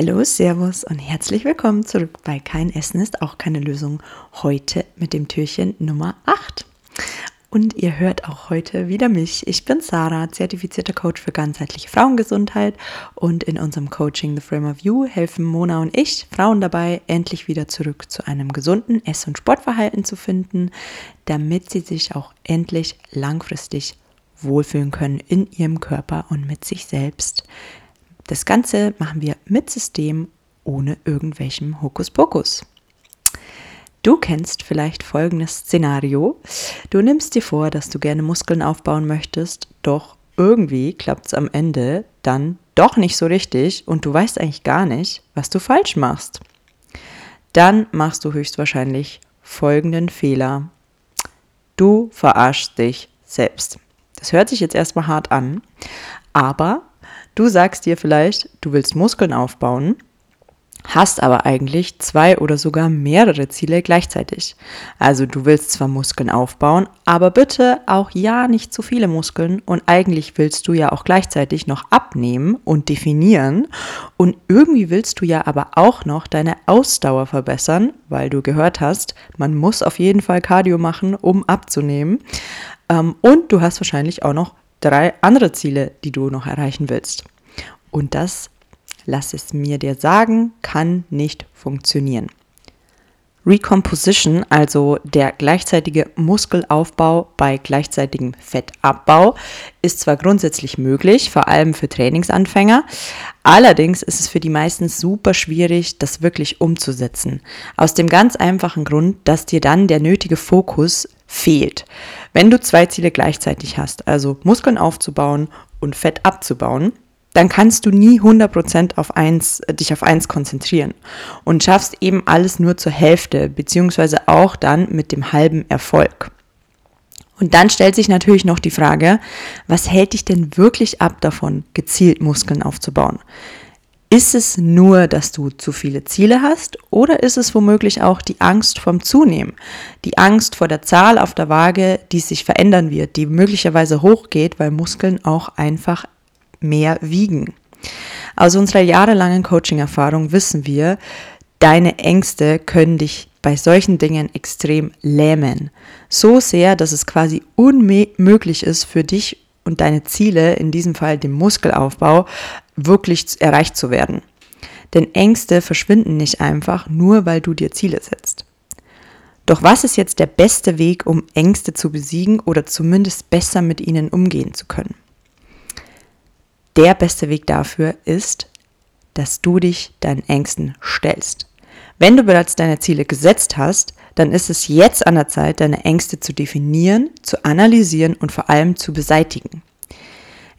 Hallo, Servus und herzlich willkommen zurück bei Kein Essen ist auch keine Lösung. Heute mit dem Türchen Nummer 8. Und ihr hört auch heute wieder mich. Ich bin Sarah, zertifizierter Coach für ganzheitliche Frauengesundheit. Und in unserem Coaching The Frame of You helfen Mona und ich Frauen dabei, endlich wieder zurück zu einem gesunden Ess- und Sportverhalten zu finden, damit sie sich auch endlich langfristig wohlfühlen können in ihrem Körper und mit sich selbst. Das Ganze machen wir mit System ohne irgendwelchem Hokuspokus. Du kennst vielleicht folgendes Szenario. Du nimmst dir vor, dass du gerne Muskeln aufbauen möchtest, doch irgendwie klappt es am Ende dann doch nicht so richtig und du weißt eigentlich gar nicht, was du falsch machst. Dann machst du höchstwahrscheinlich folgenden Fehler. Du verarschst dich selbst. Das hört sich jetzt erstmal hart an, aber Du sagst dir vielleicht, du willst Muskeln aufbauen, hast aber eigentlich zwei oder sogar mehrere Ziele gleichzeitig. Also du willst zwar Muskeln aufbauen, aber bitte auch ja nicht zu viele Muskeln und eigentlich willst du ja auch gleichzeitig noch abnehmen und definieren und irgendwie willst du ja aber auch noch deine Ausdauer verbessern, weil du gehört hast, man muss auf jeden Fall Cardio machen, um abzunehmen. Ähm, und du hast wahrscheinlich auch noch drei andere Ziele, die du noch erreichen willst. Und das, lass es mir dir sagen, kann nicht funktionieren. Recomposition, also der gleichzeitige Muskelaufbau bei gleichzeitigem Fettabbau, ist zwar grundsätzlich möglich, vor allem für Trainingsanfänger, allerdings ist es für die meisten super schwierig, das wirklich umzusetzen. Aus dem ganz einfachen Grund, dass dir dann der nötige Fokus fehlt. Wenn du zwei Ziele gleichzeitig hast, also Muskeln aufzubauen und Fett abzubauen, dann kannst du nie 100% auf eins, äh, dich auf eins konzentrieren und schaffst eben alles nur zur Hälfte, beziehungsweise auch dann mit dem halben Erfolg. Und dann stellt sich natürlich noch die Frage, was hält dich denn wirklich ab davon, gezielt Muskeln aufzubauen? Ist es nur, dass du zu viele Ziele hast oder ist es womöglich auch die Angst vom Zunehmen? Die Angst vor der Zahl auf der Waage, die sich verändern wird, die möglicherweise hochgeht, weil Muskeln auch einfach mehr wiegen. Aus unserer jahrelangen Coaching-Erfahrung wissen wir, deine Ängste können dich bei solchen Dingen extrem lähmen. So sehr, dass es quasi unmöglich ist für dich und deine Ziele, in diesem Fall dem Muskelaufbau, wirklich erreicht zu werden. Denn Ängste verschwinden nicht einfach, nur weil du dir Ziele setzt. Doch was ist jetzt der beste Weg, um Ängste zu besiegen oder zumindest besser mit ihnen umgehen zu können? Der beste Weg dafür ist, dass du dich deinen Ängsten stellst. Wenn du bereits deine Ziele gesetzt hast, dann ist es jetzt an der Zeit, deine Ängste zu definieren, zu analysieren und vor allem zu beseitigen.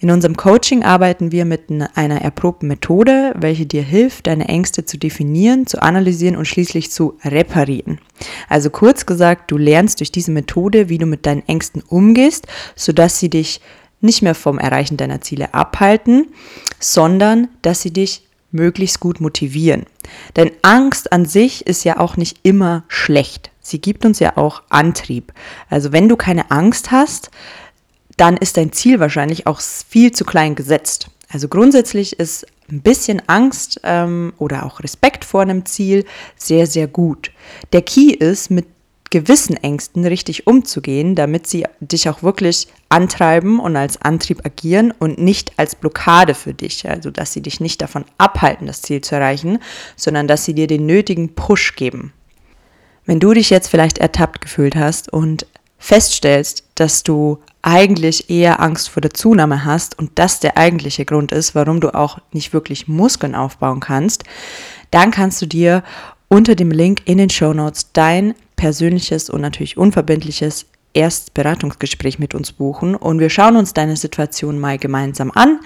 In unserem Coaching arbeiten wir mit einer erprobten Methode, welche dir hilft, deine Ängste zu definieren, zu analysieren und schließlich zu reparieren. Also kurz gesagt, du lernst durch diese Methode, wie du mit deinen Ängsten umgehst, sodass sie dich nicht mehr vom Erreichen deiner Ziele abhalten, sondern dass sie dich möglichst gut motivieren. Denn Angst an sich ist ja auch nicht immer schlecht. Sie gibt uns ja auch Antrieb. Also wenn du keine Angst hast, dann ist dein Ziel wahrscheinlich auch viel zu klein gesetzt. Also grundsätzlich ist ein bisschen Angst ähm, oder auch Respekt vor einem Ziel sehr, sehr gut. Der Key ist, mit gewissen Ängsten richtig umzugehen, damit sie dich auch wirklich antreiben und als Antrieb agieren und nicht als Blockade für dich. Also, dass sie dich nicht davon abhalten, das Ziel zu erreichen, sondern dass sie dir den nötigen Push geben. Wenn du dich jetzt vielleicht ertappt gefühlt hast und feststellst, dass du eigentlich eher Angst vor der Zunahme hast und das der eigentliche Grund ist, warum du auch nicht wirklich Muskeln aufbauen kannst, dann kannst du dir unter dem Link in den Show Notes dein persönliches und natürlich unverbindliches Erstberatungsgespräch mit uns buchen und wir schauen uns deine Situation mal gemeinsam an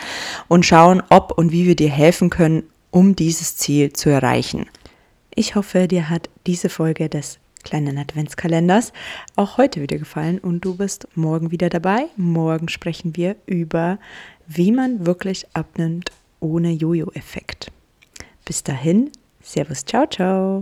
und schauen, ob und wie wir dir helfen können, um dieses Ziel zu erreichen. Ich hoffe, dir hat diese Folge des kleinen Adventskalenders auch heute wieder gefallen und du bist morgen wieder dabei. Morgen sprechen wir über, wie man wirklich abnimmt ohne Jojo-Effekt. Bis dahin, Servus, ciao, ciao.